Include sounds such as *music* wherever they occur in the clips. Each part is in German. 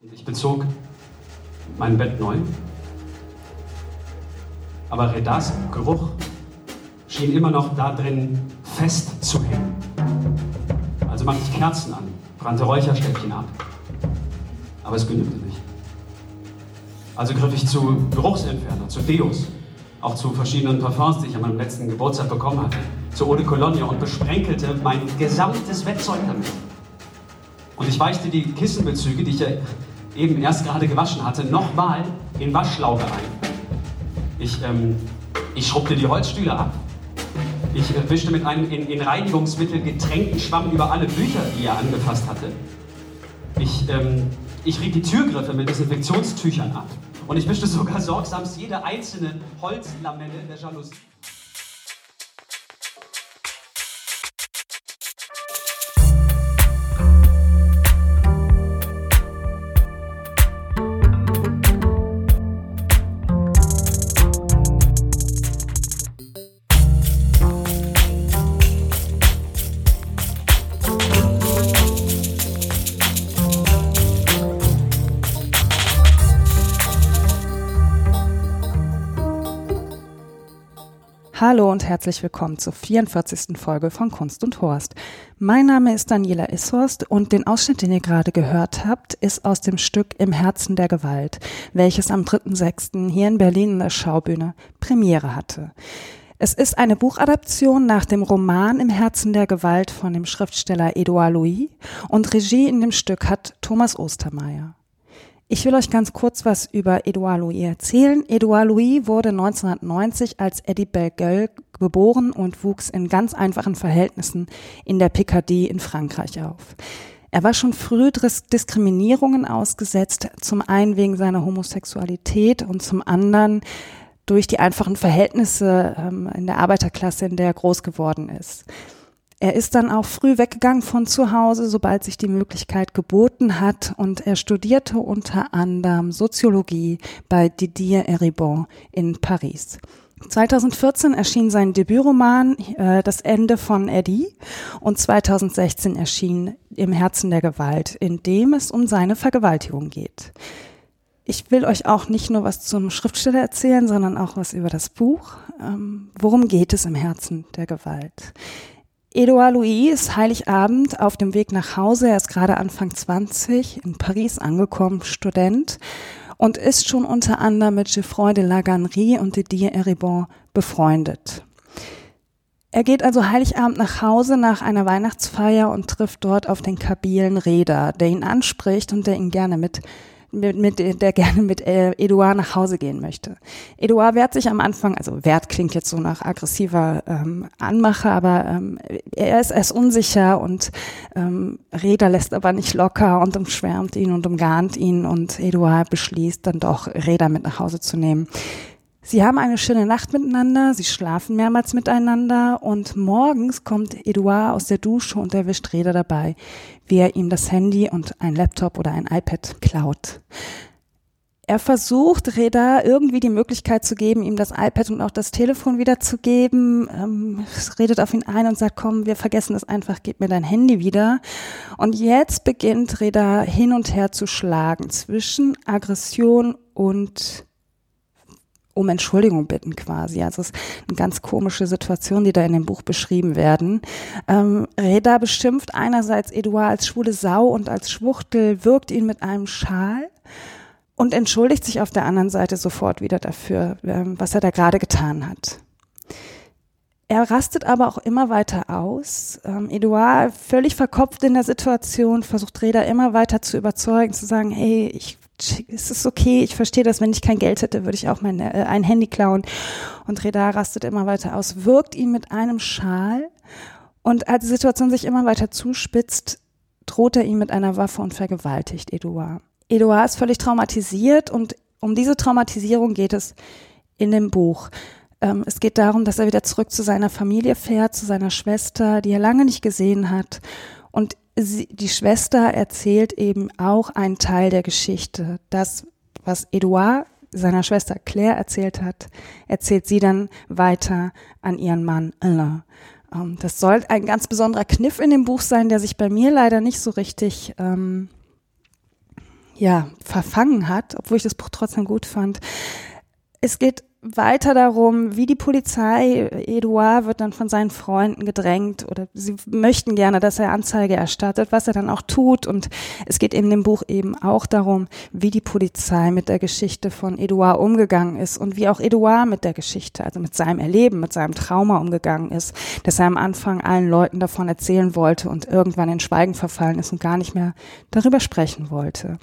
Ich bezog mein Bett neu. Aber Redas Geruch schien immer noch da drin festzuhängen. Also machte ich Kerzen an, brannte Räucherstäbchen ab. Aber es genügte nicht. Also griff ich zu Geruchsentferner, zu Deos, auch zu verschiedenen Parfums, die ich an meinem letzten Geburtstag bekommen hatte, zu Eau de Cologne und besprenkelte mein gesamtes Bettzeug damit. Und ich weichte die Kissenbezüge, die ich ja eben erst gerade gewaschen hatte, nochmal in Waschlauge ein. Ich, ähm, ich schrubbte die Holzstühle ab. Ich äh, wischte mit einem in, in Reinigungsmittel getränkten Schwamm über alle Bücher, die er angefasst hatte. Ich, ähm, ich rieb die Türgriffe mit Desinfektionstüchern ab. Und ich wischte sogar sorgsamst jede einzelne Holzlamelle der Jalousie. Hallo und herzlich willkommen zur 44. Folge von Kunst und Horst. Mein Name ist Daniela Ishorst und den Ausschnitt, den ihr gerade gehört habt, ist aus dem Stück Im Herzen der Gewalt, welches am 3.6. hier in Berlin in der Schaubühne Premiere hatte. Es ist eine Buchadaption nach dem Roman Im Herzen der Gewalt von dem Schriftsteller Edouard Louis und Regie in dem Stück hat Thomas Ostermeier. Ich will euch ganz kurz was über Edouard Louis erzählen. Edouard Louis wurde 1990 als Eddie Bellegueule geboren und wuchs in ganz einfachen Verhältnissen in der Picardie in Frankreich auf. Er war schon früh Diskriminierungen ausgesetzt, zum einen wegen seiner Homosexualität und zum anderen durch die einfachen Verhältnisse ähm, in der Arbeiterklasse, in der er groß geworden ist. Er ist dann auch früh weggegangen von zu Hause, sobald sich die Möglichkeit geboten hat und er studierte unter anderem Soziologie bei Didier Eribon in Paris. 2014 erschien sein Debütroman äh, Das Ende von Eddie und 2016 erschien Im Herzen der Gewalt, in dem es um seine Vergewaltigung geht. Ich will euch auch nicht nur was zum Schriftsteller erzählen, sondern auch was über das Buch. Ähm, worum geht es im Herzen der Gewalt? Edouard Louis ist Heiligabend auf dem Weg nach Hause. Er ist gerade Anfang 20 in Paris angekommen, Student und ist schon unter anderem mit Geoffroy de la Gannerie und Didier Eribon befreundet. Er geht also Heiligabend nach Hause nach einer Weihnachtsfeier und trifft dort auf den kabilen Räder, der ihn anspricht und der ihn gerne mit mit, mit, der gerne mit äh, Eduard nach Hause gehen möchte. Eduard wehrt sich am Anfang, also wehrt klingt jetzt so nach aggressiver ähm, Anmache, aber ähm, er ist erst unsicher und ähm, Reda lässt aber nicht locker und umschwärmt ihn und umgarnt ihn und Eduard beschließt dann doch, Reda mit nach Hause zu nehmen. Sie haben eine schöne Nacht miteinander, sie schlafen mehrmals miteinander und morgens kommt Edouard aus der Dusche und erwischt Reda dabei, wie er ihm das Handy und ein Laptop oder ein iPad klaut. Er versucht Reda irgendwie die Möglichkeit zu geben, ihm das iPad und auch das Telefon wiederzugeben. Ähm, redet auf ihn ein und sagt, komm, wir vergessen das einfach, gib mir dein Handy wieder. Und jetzt beginnt Reda hin und her zu schlagen zwischen Aggression und um Entschuldigung bitten quasi. Also es ist eine ganz komische Situation, die da in dem Buch beschrieben werden. Ähm, Reda beschimpft einerseits Eduard als schwule Sau und als Schwuchtel, wirkt ihn mit einem Schal und entschuldigt sich auf der anderen Seite sofort wieder dafür, ähm, was er da gerade getan hat. Er rastet aber auch immer weiter aus. Ähm, Eduard, völlig verkopft in der Situation, versucht Reda immer weiter zu überzeugen, zu sagen, hey, ich es ist okay, ich verstehe das, wenn ich kein Geld hätte, würde ich auch mein, äh, ein Handy klauen. Und Reda rastet immer weiter aus, wirkt ihn mit einem Schal und als die Situation sich immer weiter zuspitzt, droht er ihm mit einer Waffe und vergewaltigt Eduard. Eduard ist völlig traumatisiert und um diese Traumatisierung geht es in dem Buch. Ähm, es geht darum, dass er wieder zurück zu seiner Familie fährt, zu seiner Schwester, die er lange nicht gesehen hat und sie, die Schwester erzählt eben auch einen Teil der Geschichte. Das, was Edouard seiner Schwester Claire erzählt hat, erzählt sie dann weiter an ihren Mann Alain. Ähm, das soll ein ganz besonderer Kniff in dem Buch sein, der sich bei mir leider nicht so richtig, ähm, ja, verfangen hat, obwohl ich das Buch trotzdem gut fand. Es geht weiter darum, wie die Polizei, Edouard wird dann von seinen Freunden gedrängt oder sie möchten gerne, dass er Anzeige erstattet, was er dann auch tut. Und es geht in dem Buch eben auch darum, wie die Polizei mit der Geschichte von Edouard umgegangen ist und wie auch Edouard mit der Geschichte, also mit seinem Erleben, mit seinem Trauma umgegangen ist, dass er am Anfang allen Leuten davon erzählen wollte und irgendwann in Schweigen verfallen ist und gar nicht mehr darüber sprechen wollte.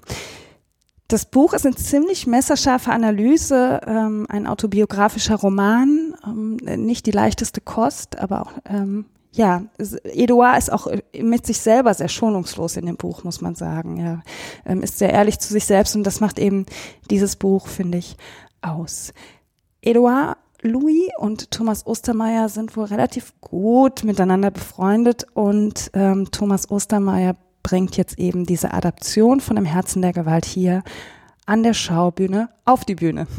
Das Buch ist eine ziemlich messerscharfe Analyse, ähm, ein autobiografischer Roman, ähm, nicht die leichteste Kost, aber auch, ähm, ja, Edouard ist auch mit sich selber sehr schonungslos in dem Buch, muss man sagen. Er ähm, ist sehr ehrlich zu sich selbst und das macht eben dieses Buch, finde ich, aus. Edouard Louis und Thomas Ostermeier sind wohl relativ gut miteinander befreundet und ähm, Thomas Ostermeier bringt jetzt eben diese Adaption von dem Herzen der Gewalt hier an der Schaubühne auf die Bühne. *laughs*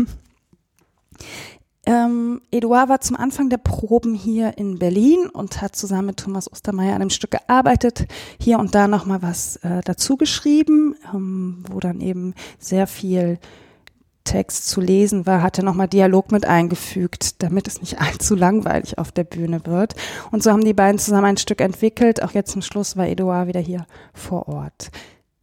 Ähm, Eduard war zum Anfang der Proben hier in Berlin und hat zusammen mit Thomas Ostermeier an dem Stück gearbeitet, hier und da nochmal was äh, dazu geschrieben, ähm, wo dann eben sehr viel Text zu lesen war, hat er nochmal Dialog mit eingefügt, damit es nicht *laughs* allzu langweilig auf der Bühne wird. Und so haben die beiden zusammen ein Stück entwickelt. Auch jetzt zum Schluss war Eduard wieder hier vor Ort.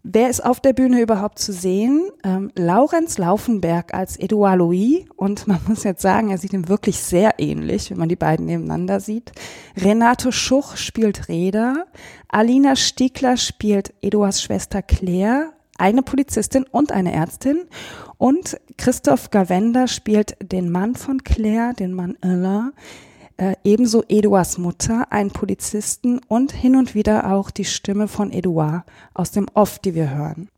Wer ist auf der Bühne überhaupt zu sehen? Ähm, Laurenz Laufenberg als Edouard Louis. Und man muss jetzt sagen, er sieht ihm wirklich sehr ähnlich, wenn man die beiden nebeneinander sieht. Renato Schuch spielt Reda. Alina Stiegler spielt Eduards Schwester Claire eine Polizistin und eine Ärztin. Und Christoph Gavenda spielt den Mann von Claire, den Mann Alain. Äh, ebenso Eduards Mutter, einen Polizisten und hin und wieder auch die Stimme von Eduard aus dem Off, die wir hören.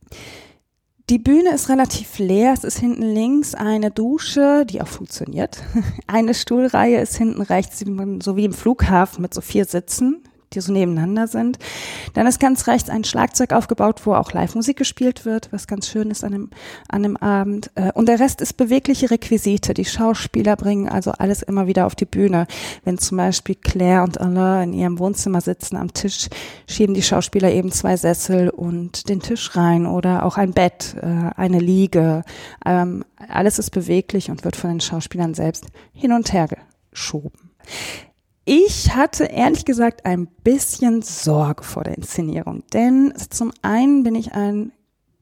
Die Bühne ist relativ leer. Es ist hinten links eine Dusche, die auch funktioniert. *laughs* Eine Stuhlreihe ist hinten rechts, so wie im Flughafen mit so vier Sitzen die so nebeneinander sind. Dann ist ganz rechts ein Schlagzeug aufgebaut, wo auch Live-Musik gespielt wird, was ganz schön ist an dem, an dem Abend. Äh, und der Rest ist bewegliche Requisite. Die Schauspieler bringen also alles immer wieder auf die Bühne. Wenn zum Beispiel Claire und Alain in ihrem Wohnzimmer sitzen am Tisch, schieben die Schauspieler eben zwei Sessel und den Tisch rein oder auch ein Bett, äh, eine Liege. Ähm, alles ist beweglich und wird von den Schauspielern selbst hin und her geschoben. Ich hatte ehrlich gesagt ein bisschen Sorge vor der Inszenierung, denn zum einen bin ich ein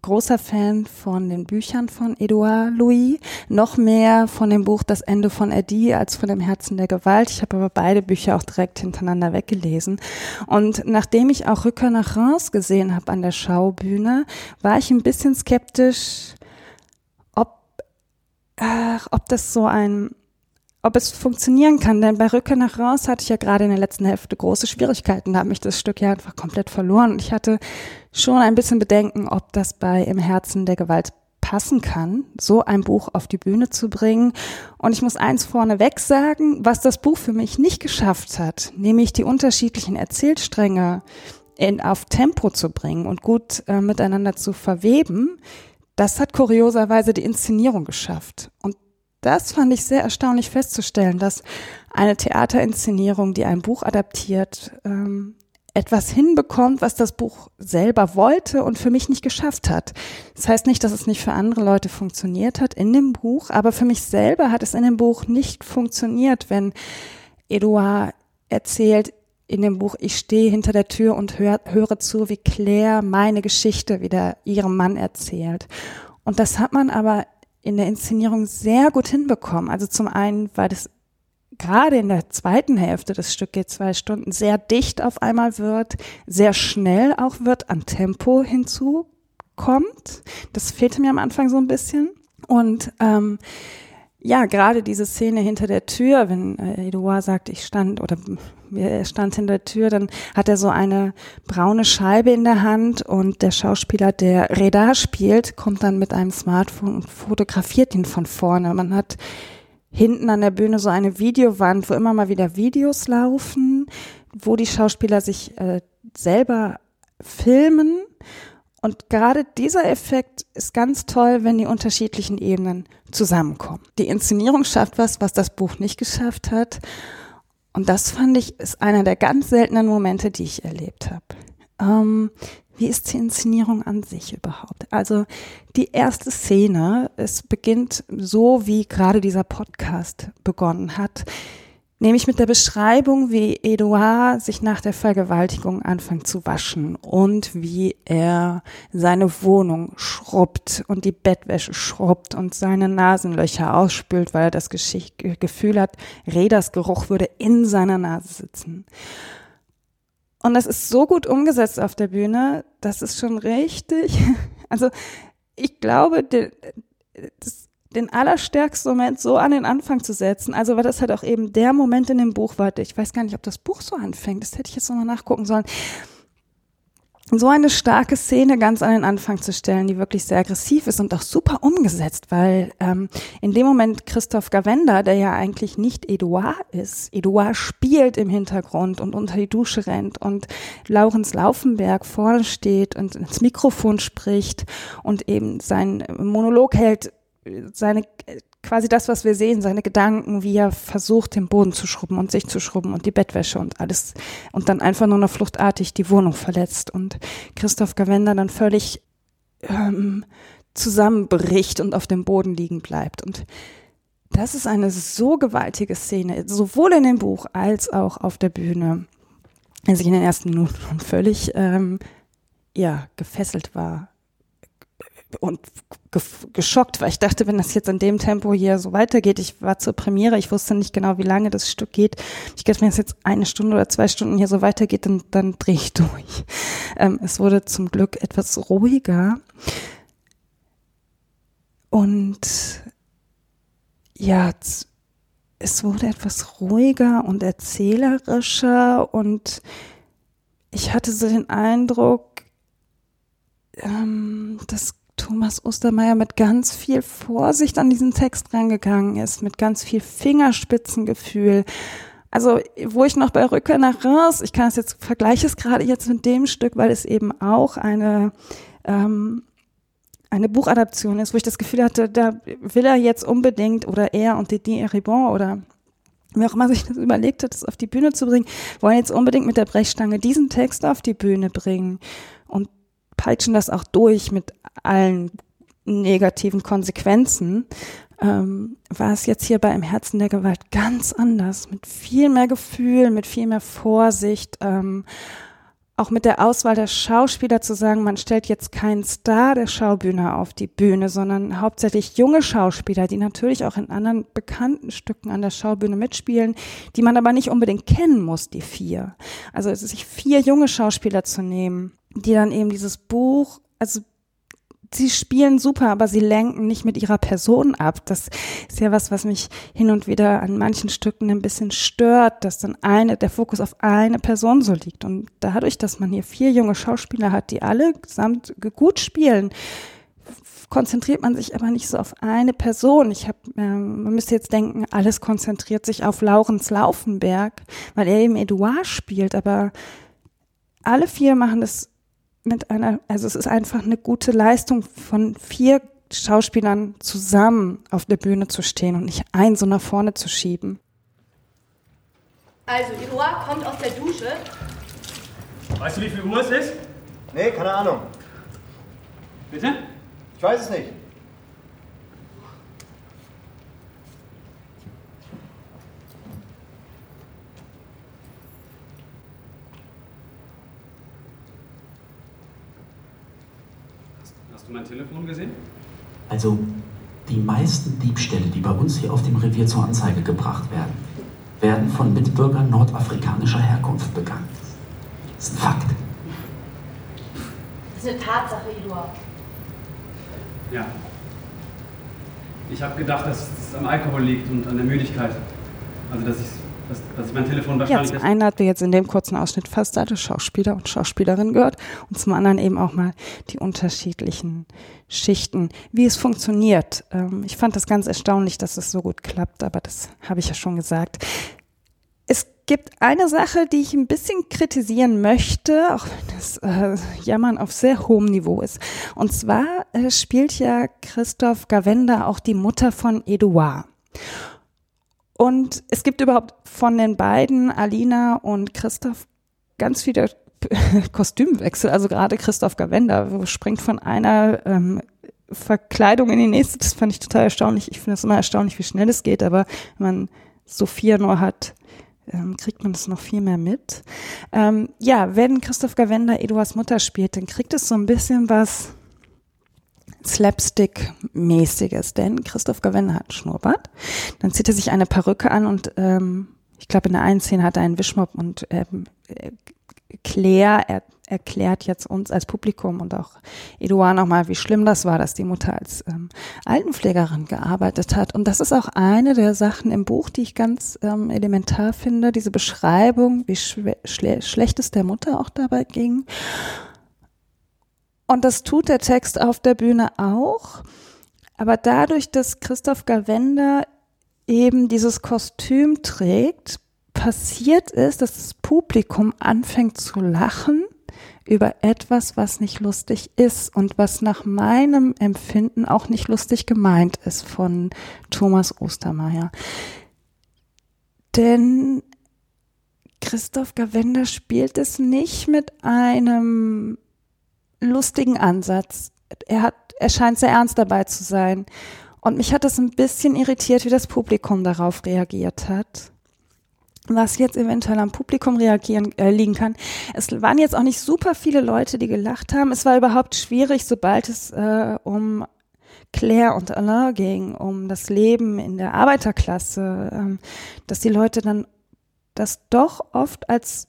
großer Fan von den Büchern von Edouard Louis, noch mehr von dem Buch Das Ende von Eddie als von dem Herzen der Gewalt. Ich habe aber beide Bücher auch direkt hintereinander weggelesen. Und nachdem ich auch Rücker nach Reims gesehen habe an der Schaubühne, war ich ein bisschen skeptisch, ob, ach, ob das so ein ob es funktionieren kann. Denn bei Rückkehr nach raus hatte ich ja gerade in der letzten Hälfte große Schwierigkeiten. Da habe ich das Stück ja einfach komplett verloren. Und ich hatte schon ein bisschen Bedenken, ob das bei Im Herzen der Gewalt passen kann, so ein Buch auf die Bühne zu bringen. Und ich muss eins vorneweg sagen, was das Buch für mich nicht geschafft hat, nämlich die unterschiedlichen Erzählstränge in, auf Tempo zu bringen und gut äh, miteinander zu verweben. Das hat kurioserweise die Inszenierung geschafft. Und das fand ich sehr erstaunlich festzustellen, dass eine Theaterinszenierung, die ein Buch adaptiert, ähm, etwas hinbekommt, was das Buch selber wollte und für mich nicht geschafft hat. Das heißt nicht, dass es nicht für andere Leute funktioniert hat in dem Buch, aber für mich selber hat es in dem Buch nicht funktioniert, wenn Edouard erzählt in dem Buch, ich stehe hinter der Tür und hör, höre zu, wie Claire meine Geschichte wieder ihrem Mann erzählt. Und das hat man aber in der Inszenierung sehr gut hinbekommen. Also zum einen, weil das gerade in der zweiten Hälfte des Stück geht zwei Stunden sehr dicht auf einmal wird, sehr schnell auch wird, an Tempo hinzukommt. Das fehlte mir am Anfang so ein bisschen. Und ähm, ja, gerade diese Szene hinter der Tür, wenn äh, Edouard sagt, ich stand oder er stand hinter der Tür, dann hat er so eine braune Scheibe in der Hand und der Schauspieler, der Reda spielt, kommt dann mit einem Smartphone und fotografiert ihn von vorne. Man hat hinten an der Bühne so eine Videowand, wo immer mal wieder Videos laufen, wo die Schauspieler sich äh, selber filmen und gerade dieser Effekt ist ganz toll, wenn die unterschiedlichen Ebenen zusammenkommen. Die Inszenierung schafft was, was das Buch nicht geschafft hat. Und das fand ich ist einer der ganz seltenen Momente, die ich erlebt habe. ähm, wie ist die Inszenierung an sich überhaupt? Also die erste Szene, es beginnt so, wie gerade dieser Podcast begonnen hat, nämlich mit der Beschreibung, wie Edouard sich nach der Vergewaltigung anfängt zu waschen und wie er seine Wohnung schrubbt und die Bettwäsche schrubbt und seine Nasenlöcher ausspült, weil er das Gefühl hat, Reders Geruch würde in seiner Nase sitzen. Und das ist so gut umgesetzt auf der Bühne, das ist schon richtig. *laughs* Also ich glaube, den, den allerstärksten Moment so an den Anfang zu setzen, also weil das halt auch eben der Moment in dem Buch war, ich weiß gar nicht, ob das Buch so anfängt, das hätte ich jetzt nochmal nachgucken sollen. So eine starke Szene ganz an den Anfang zu stellen, die wirklich sehr aggressiv ist und auch super umgesetzt, weil ähm, in dem Moment Christoph Gavenda, der ja eigentlich nicht Edouard ist, Edouard spielt im Hintergrund und unter die Dusche rennt und Laurens Laufenberg vorne steht und ins Mikrofon spricht und eben sein Monolog hält, seine quasi das, was wir sehen, seine Gedanken, wie er versucht, den Boden zu schrubben und sich zu schrubben und die Bettwäsche und alles und dann einfach nur noch fluchtartig die Wohnung verletzt und Christoph Gavenda dann völlig ähm, zusammenbricht und auf dem Boden liegen bleibt. Und das ist eine so gewaltige Szene, sowohl in dem Buch als auch auf der Bühne, als ich in den ersten Minuten völlig ähm, ja, gefesselt war und geschockt, weil ich dachte, wenn das jetzt in dem Tempo hier so weitergeht, ich war zur Premiere, ich wusste nicht genau, wie lange das Stück geht. Ich dachte, wenn es jetzt eine Stunde oder zwei Stunden hier so weitergeht, dann, dann drehe ich durch. Ähm, es wurde zum Glück etwas ruhiger. Und ja, es wurde etwas ruhiger und erzählerischer und ich hatte so den Eindruck, ähm, dass Thomas Ostermeier mit ganz viel Vorsicht an diesen Text rangegangen ist, mit ganz viel Fingerspitzengefühl. Also, wo ich noch bei Rückkehr nach Reims, ich kann es jetzt, vergleiche es gerade jetzt mit dem Stück, weil es eben auch eine, ähm, eine Buchadaption ist, wo ich das Gefühl hatte, da will er jetzt unbedingt oder er und Didier Ribon oder wer auch immer sich das überlegt hat, das auf die Bühne zu bringen, wollen jetzt unbedingt mit der Brechstange diesen Text auf die Bühne bringen. Peitschen das auch durch mit allen negativen Konsequenzen, ähm, war es jetzt hier bei Im Herzen der Gewalt ganz anders, mit viel mehr Gefühl, mit viel mehr Vorsicht, ähm, auch mit der Auswahl der Schauspieler zu sagen, man stellt jetzt keinen Star der Schaubühne auf die Bühne, sondern hauptsächlich junge Schauspieler, die natürlich auch in anderen bekannten Stücken an der Schaubühne mitspielen, die man aber nicht unbedingt kennen muss, die vier. Also sich vier junge Schauspieler zu nehmen, die dann eben dieses Buch, also sie spielen super, aber sie lenken nicht mit ihrer Person ab. Das ist ja was, was mich hin und wieder an manchen Stücken ein bisschen stört, dass dann eine, der Fokus auf eine Person so liegt. Und dadurch, dass man hier vier junge Schauspieler hat, die alle gesamt gut spielen, konzentriert man sich aber nicht so auf eine Person. Ich habe, ähm, man müsste jetzt denken, alles konzentriert sich auf Laurens Laufenberg, weil er eben Edouard spielt, aber alle vier machen das mit einer, also es ist einfach eine gute Leistung von vier Schauspielern zusammen auf der Bühne zu stehen und nicht einen so nach vorne zu schieben. Also, Iroa kommt aus der Dusche. Weißt du, wie viel Uhr es ist? Nee, keine Ahnung. Bitte? Ich weiß es nicht. Mein Telefon gesehen? Also, die meisten Diebstähle, die bei uns hier auf dem Revier zur Anzeige gebracht werden, werden von Mitbürgern nordafrikanischer Herkunft begangen. Das ist ein Fakt. Das ist eine Tatsache, Eduard. Ja. Ich habe gedacht, dass es am Alkohol liegt und an der Müdigkeit. Also, dass ich dass, dass mein Telefon wahrscheinlich ja, zum einen hat wir jetzt in dem kurzen Ausschnitt fast alle Schauspieler und Schauspielerinnen gehört und zum anderen eben auch mal die unterschiedlichen Schichten, wie es funktioniert. Ähm, ich fand das ganz erstaunlich, dass es so gut klappt, aber das habe ich ja schon gesagt. Es gibt eine Sache, die ich ein bisschen kritisieren möchte, auch wenn das äh, Jammern auf sehr hohem Niveau ist. Und zwar äh, spielt ja Christoph Gavenda auch die Mutter von Edouard. Und es gibt überhaupt von den beiden, Alina und Christoph, ganz viele *laughs* Kostümwechsel. Also gerade Christoph Gavenda springt von einer ähm, Verkleidung in die nächste. Das fand ich total erstaunlich. Ich finde es immer erstaunlich, wie schnell es geht, aber wenn man Sophia nur hat, ähm, kriegt man das noch viel mehr mit. Ähm, ja, wenn Christoph Gavenda Eduards Mutter spielt, dann kriegt es so ein bisschen was Slapstick-mäßiges, denn Christoph Gavenda hat Schnurrbart, dann zieht er sich eine Perücke an und ähm, ich glaube in der einen Szene hat er einen Wischmopp und ähm, Claire er, erklärt jetzt uns als Publikum und auch Eduard nochmal, wie schlimm das war, dass die Mutter als ähm, Altenpflegerin gearbeitet hat. Und das ist auch eine der Sachen im Buch, die ich ganz ähm, elementar finde, diese Beschreibung, wie schle schlecht es der Mutter auch dabei ging. Und das tut der Text auf der Bühne auch. Aber dadurch, dass Christoph Gavenda eben dieses Kostüm trägt, passiert ist, dass das Publikum anfängt zu lachen über etwas, was nicht lustig ist und was nach meinem Empfinden auch nicht lustig gemeint ist von Thomas Ostermeier. Denn Christoph Gavenda spielt es nicht mit einem lustigen Ansatz. Er hat, er scheint sehr ernst dabei zu sein. Und mich hat es ein bisschen irritiert, wie das Publikum darauf reagiert hat was jetzt eventuell am Publikum reagieren äh, liegen kann. Es waren jetzt auch nicht super viele Leute, die gelacht haben. Es war überhaupt schwierig, sobald es äh, um Claire und Alain ging, um das Leben in der Arbeiterklasse, ähm, dass die Leute dann das doch oft als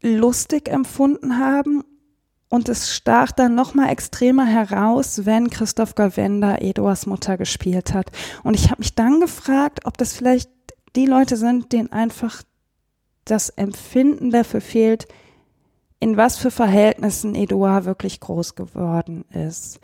lustig empfunden haben und es stach dann noch mal extremer heraus, wenn Christoph Gavenda Eduards Mutter gespielt hat. Und ich habe mich dann gefragt, ob das vielleicht die Leute sind, denen einfach das Empfinden dafür fehlt, in was für Verhältnissen Eduard wirklich groß geworden ist.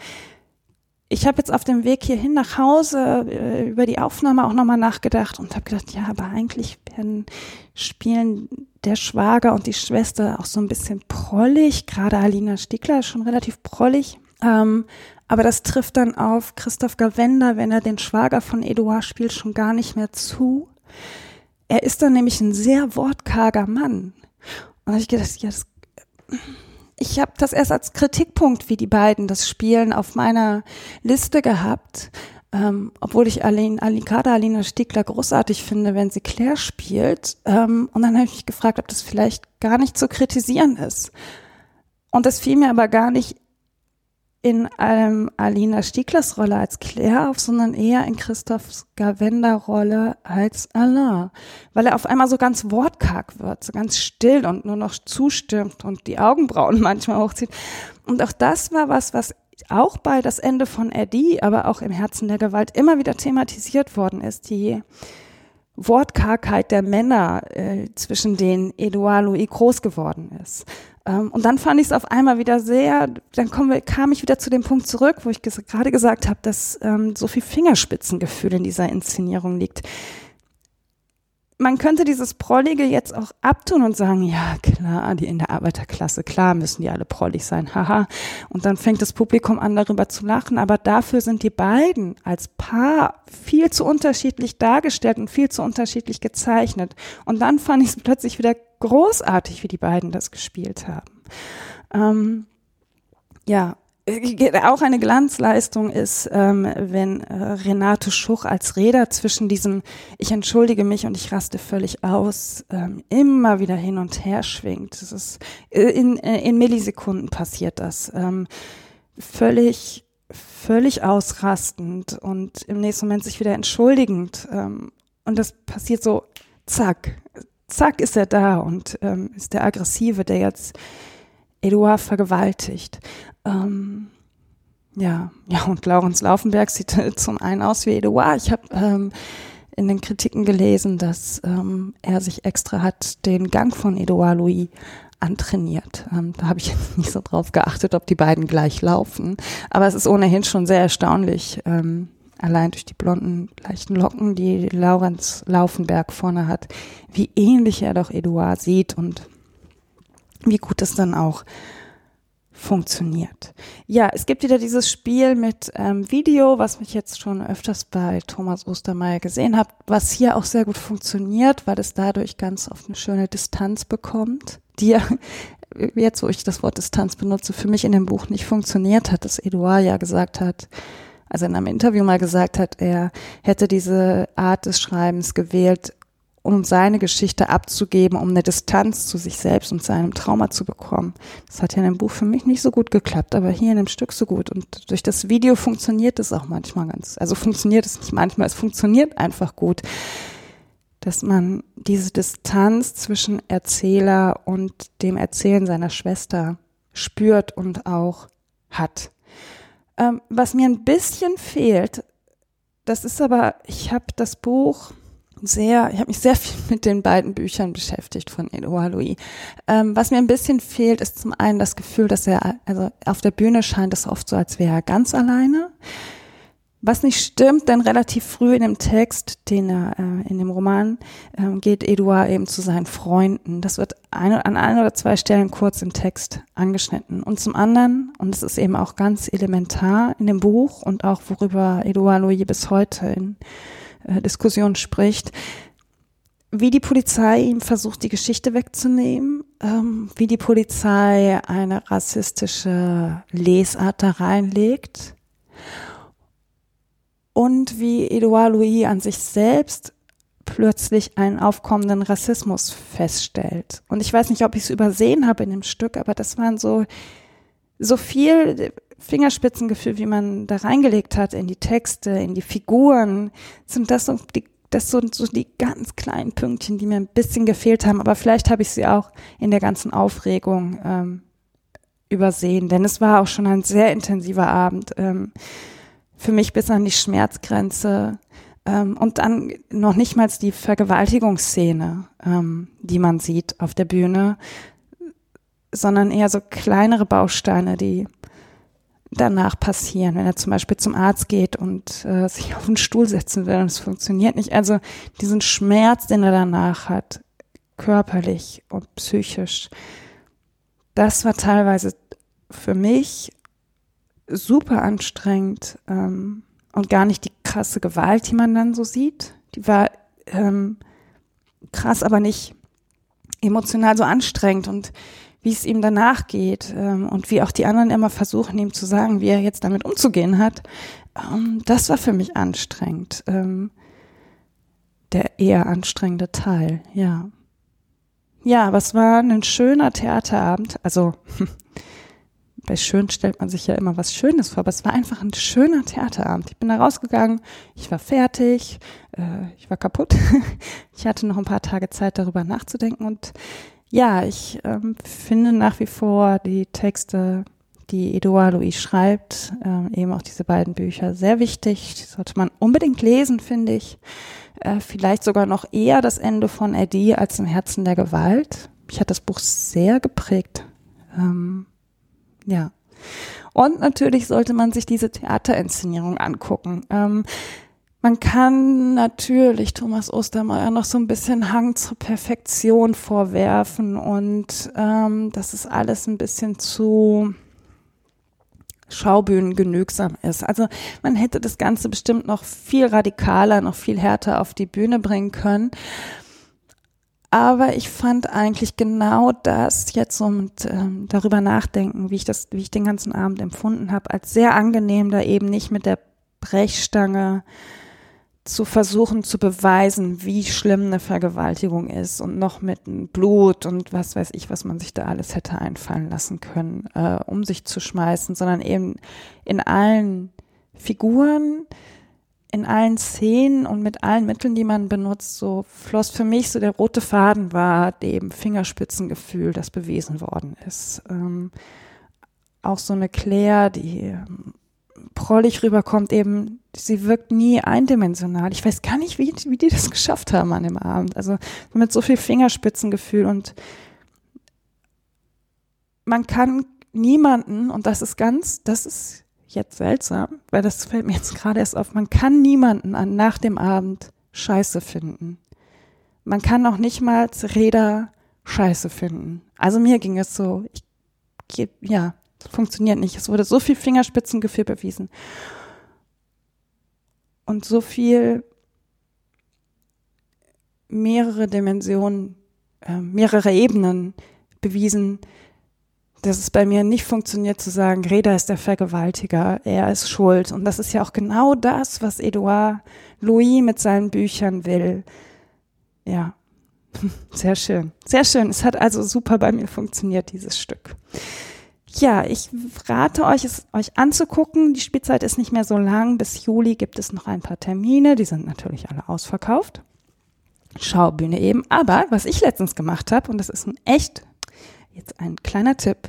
Ich habe jetzt auf dem Weg hierhin nach Hause äh, über die Aufnahme auch nochmal nachgedacht und habe gedacht, ja, aber eigentlich werden, spielen der Schwager und die Schwester auch so ein bisschen prollig. Gerade Alina Stiegler ist schon relativ prollig. Ähm, aber das trifft dann auf Christoph Gavenda, wenn er den Schwager von Eduard spielt, schon gar nicht mehr zu. Er ist dann nämlich ein sehr wortkarger Mann. Und da habe ich gedacht, ja, das, ich habe das erst als Kritikpunkt, wie die beiden das spielen, auf meiner Liste gehabt. Ähm, obwohl ich Aline, Alicada Alina Stiegler großartig finde, wenn sie Claire spielt. Ähm, und dann habe ich mich gefragt, ob das vielleicht gar nicht zu kritisieren ist. Und das fiel mir aber gar nicht in ähm, Alina Stieglers Rolle als Claire auf, sondern eher in Christophs Gavenda Rolle als Alain, weil er auf einmal so ganz wortkarg wird, so ganz still und nur noch zustimmt und die Augenbrauen *laughs* manchmal hochzieht. Und auch das war was, was auch bei das Ende von Eddie, aber auch im Herzen der Gewalt immer wieder thematisiert worden ist, die Wortkargheit der Männer, äh, zwischen denen Edouard Louis groß geworden ist. Ähm, und dann fand ich es auf einmal wieder sehr, dann wir, kam ich wieder zu dem Punkt zurück, wo ich gerade gesagt habe, dass ähm, so viel Fingerspitzengefühl in dieser Inszenierung liegt. Man könnte dieses Prollige jetzt auch abtun und sagen, ja klar, die in der Arbeiterklasse, klar müssen die alle prollig sein, haha. Und dann fängt das Publikum an darüber zu lachen, aber dafür sind die beiden als Paar viel zu unterschiedlich dargestellt und viel zu unterschiedlich gezeichnet. Und dann fand ich es plötzlich wieder großartig, wie die beiden das gespielt haben. Ähm, ja, auch eine Glanzleistung ist, ähm, wenn äh, Renate Schuch als Räder zwischen diesem Ich entschuldige mich und ich raste völlig aus ähm, immer wieder hin und her schwingt. Das ist äh, in, äh, in Millisekunden passiert das. Ähm, völlig, völlig ausrastend und im nächsten Moment sich wieder entschuldigend. Ähm, und das passiert so, zack, zack ist er da und ähm, ist der Aggressive, der jetzt Eduard vergewaltigt. Ähm, ja, ja, und Laurens Laufenberg sieht *laughs* zum einen aus wie Eduard. Ich habe ähm, in den Kritiken gelesen, dass ähm, er sich extra hat den Gang von Eduard Louis antrainiert. Ähm, da habe ich jetzt nicht so drauf geachtet, ob die beiden gleich laufen. Aber es ist ohnehin schon sehr erstaunlich, ähm, allein durch die blonden, leichten Locken, die Laurenz Laufenberg vorne hat, wie ähnlich er doch Eduard sieht und wie gut es dann auch funktioniert. Ja, es gibt wieder dieses Spiel mit ähm, Video, was mich jetzt schon öfters bei Thomas Ostermeier gesehen habe, was hier auch sehr gut funktioniert, weil es dadurch ganz oft eine schöne Distanz bekommt, die ja jetzt wo ich das Wort Distanz benutze, für mich in dem Buch nicht funktioniert hat, dass Eduard ja gesagt hat, also in einem Interview mal gesagt hat, er hätte diese Art des Schreibens gewählt, um seine Geschichte abzugeben, um eine Distanz zu sich selbst und seinem Trauma zu bekommen. Das hat ja in dem Buch für mich nicht so gut geklappt, aber hier in dem Stück so gut. Und durch das Video funktioniert es auch manchmal ganz, also funktioniert es nicht manchmal, es funktioniert einfach gut, dass man diese Distanz zwischen Erzähler und dem Erzählen seiner Schwester spürt und auch hat. Ähm, was mir ein bisschen fehlt, das ist aber, ich habe das Buch sehr, ich habe mich sehr *laughs* viel mit den beiden Büchern beschäftigt von Edouard Louis. Ähm, was mir ein bisschen fehlt, ist zum einen das Gefühl, dass er, also auf der Bühne scheint es oft so, als wäre er ganz alleine. Was nicht stimmt, denn relativ früh in dem Text, den er äh, in dem Roman, äh, geht Eduard eben zu seinen Freunden. Das wird eine, an ein oder zwei Stellen kurz im Text angeschnitten. Und zum anderen, und das ist eben auch ganz elementar in dem Buch und auch worüber Eduard Louis bis heute in Diskussion spricht, wie die Polizei ihm versucht, die Geschichte wegzunehmen, ähm, wie die Polizei eine rassistische Lesart da reinlegt und wie Edouard Louis an sich selbst plötzlich einen aufkommenden Rassismus feststellt. Und ich weiß nicht, ob ich es übersehen habe in dem Stück, aber das waren so, so viel Fingerspitzengefühl, wie man da reingelegt hat in die Texte, in die Figuren, sind das so die, das sind so die ganz kleinen Pünktchen, die mir ein bisschen gefehlt haben. Aber vielleicht habe ich sie auch in der ganzen Aufregung ähm, übersehen, denn es war auch schon ein sehr intensiver Abend. Ähm, für mich bis an die Schmerzgrenze. Ähm, und dann noch nicht mal die Vergewaltigungsszene, ähm, die man sieht auf der Bühne, sondern eher so kleinere Bausteine, die danach passieren, wenn er zum Beispiel zum Arzt geht und äh, sich auf den Stuhl setzen will und es funktioniert nicht. Also diesen Schmerz, den er danach hat, körperlich und psychisch, das war teilweise für mich super anstrengend ähm, und gar nicht die krasse Gewalt, die man dann so sieht. Die war ähm, krass, aber nicht emotional so anstrengend und wie es ihm danach geht ähm, und wie auch die anderen immer versuchen, ihm zu sagen, wie er jetzt damit umzugehen hat, ähm, das war für mich anstrengend. Ähm, der eher anstrengende Teil, ja. Ja, aber es war ein schöner Theaterabend. Also *laughs* bei schön stellt man sich ja immer was Schönes vor, aber es war einfach ein schöner Theaterabend. Ich bin da rausgegangen, ich war fertig, äh, ich war kaputt. *laughs* ich hatte noch ein paar Tage Zeit, darüber nachzudenken und ja, ich ähm, finde nach wie vor die Texte, die Edouard Louis schreibt, ähm, eben auch diese beiden Bücher, sehr wichtig. Die sollte man unbedingt lesen, finde ich. Äh, vielleicht sogar noch eher das Ende von Eddie als im Herzen der Gewalt. Mich hat das Buch sehr geprägt. Ähm, ja. Und natürlich sollte man sich diese Theaterinszenierung angucken. Ähm, man kann natürlich Thomas Ostermeier noch so ein bisschen Hang zur Perfektion vorwerfen und ähm, dass es alles ein bisschen zu Schaubühnen genügsam ist. Also man hätte das Ganze bestimmt noch viel radikaler, noch viel härter auf die Bühne bringen können. Aber ich fand eigentlich genau das jetzt so mit ähm, darüber nachdenken, wie ich das, wie ich den ganzen Abend empfunden habe, als sehr angenehm, da eben nicht mit der Brechstange zu versuchen zu beweisen, wie schlimm eine Vergewaltigung ist und noch mit Blut und was weiß ich, was man sich da alles hätte einfallen lassen können, äh, um sich zu schmeißen, sondern eben in allen Figuren, in allen Szenen und mit allen Mitteln, die man benutzt, so floss für mich so der rote Faden war dem Fingerspitzengefühl, das bewiesen worden ist. Ähm, auch so eine Claire, die ähm, prollig rüberkommt, eben, sie wirkt nie eindimensional. Ich weiß gar nicht, wie, wie die das geschafft haben an dem Abend. Also mit so viel Fingerspitzengefühl und man kann niemanden, und das ist ganz, das ist jetzt seltsam, weil das fällt mir jetzt gerade erst auf, man kann niemanden an, nach dem Abend scheiße finden. Man kann auch nicht mal Räder scheiße finden. Also mir ging es so, ich, ja, funktioniert nicht. Es wurde so viel Fingerspitzengefühl bewiesen und so viel mehrere Dimensionen, äh, mehrere Ebenen bewiesen, dass es bei mir nicht funktioniert zu sagen, Reda ist der Vergewaltiger, er ist schuld. Und das ist ja auch genau das, was Edouard Louis mit seinen Büchern will. Ja, *laughs* sehr schön. Sehr schön. Es hat also super bei mir funktioniert, dieses Stück. Ja, ich rate euch, es euch anzugucken. Die Spielzeit ist nicht mehr so lang. Bis Juli gibt es noch ein paar Termine. Die sind natürlich alle ausverkauft. Schaubühne eben. Aber was ich letztens gemacht habe, und das ist ein echt, jetzt ein kleiner Tipp,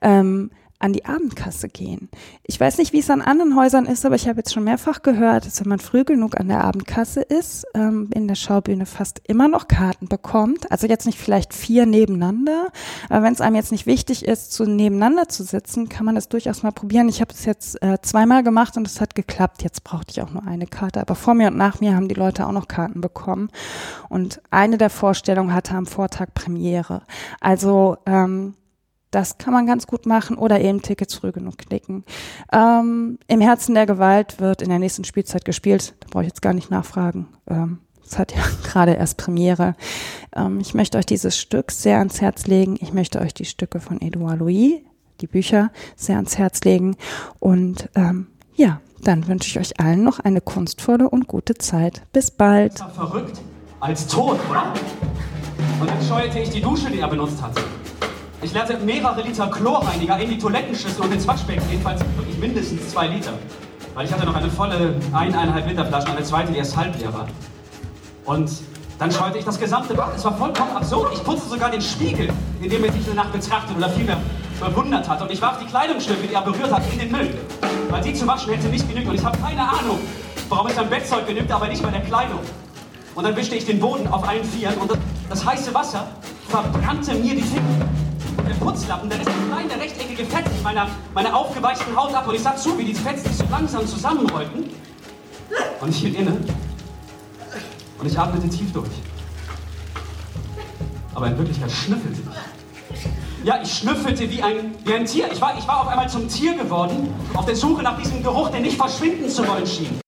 ähm, an die Abendkasse gehen. Ich weiß nicht, wie es an anderen Häusern ist, aber ich habe jetzt schon mehrfach gehört, dass wenn man früh genug an der Abendkasse ist, ähm, in der Schaubühne fast immer noch Karten bekommt. Also jetzt nicht vielleicht vier nebeneinander, aber wenn es einem jetzt nicht wichtig ist, zu nebeneinander zu sitzen, kann man das durchaus mal probieren. Ich habe es jetzt äh, zweimal gemacht und es hat geklappt. Jetzt brauchte ich auch nur eine Karte, aber vor mir und nach mir haben die Leute auch noch Karten bekommen. Und eine der Vorstellungen hatte am Vortag Premiere. Also ähm, das kann man ganz gut machen oder eben Tickets früh genug klicken. Ähm, Im Herzen der Gewalt wird in der nächsten Spielzeit gespielt. Da brauche ich jetzt gar nicht nachfragen. Ähm, es hat ja *laughs* gerade erst Premiere. Ähm, ich möchte euch dieses Stück sehr ans Herz legen. Ich möchte euch die Stücke von Edouard Louis, die Bücher, sehr ans Herz legen. Und ähm, ja, dann wünsche ich euch allen noch eine kunstvolle und gute Zeit. Bis bald. Verrückt als tot, oder? Und dann scheuerte ich die Dusche, die er benutzt hatte. Ich leerte mehrere Liter Chlorreiniger in die Toilettenschüssel und ins Waschbecken, jedenfalls wirklich mindestens zwei Liter. Weil ich hatte noch eine volle eineinhalb Liter Flasche eine zweite, die erst halb leer war. Und dann scheute ich das gesamte Bad. Es war vollkommen absurd. Ich putzte sogar den Spiegel, in dem sich diese Nacht betrachtet oder vielmehr verwundert hat. Und ich warf die Kleidungsstücke, die er berührt hat, in den Müll. Weil die zu waschen hätte nicht genügt. Und ich habe keine Ahnung, warum es beim Bettzeug genügt, aber nicht bei der Kleidung. Und dann wischte ich den Boden auf allen Vieren und das, das heiße Wasser verbrannte mir die Finger Putzlappen, da ist ein kleiner rechteckige Fett meiner, meiner aufgeweichten Haut ab und ich sah zu, wie die sich so langsam zusammenrollten. Und ich hielt inne und ich atmete tief durch. Aber in Wirklichkeit schnüffelte ich. Ja, ich schnüffelte wie ein, wie ein Tier. Ich war, ich war auf einmal zum Tier geworden, auf der Suche nach diesem Geruch, der nicht verschwinden zu wollen schien.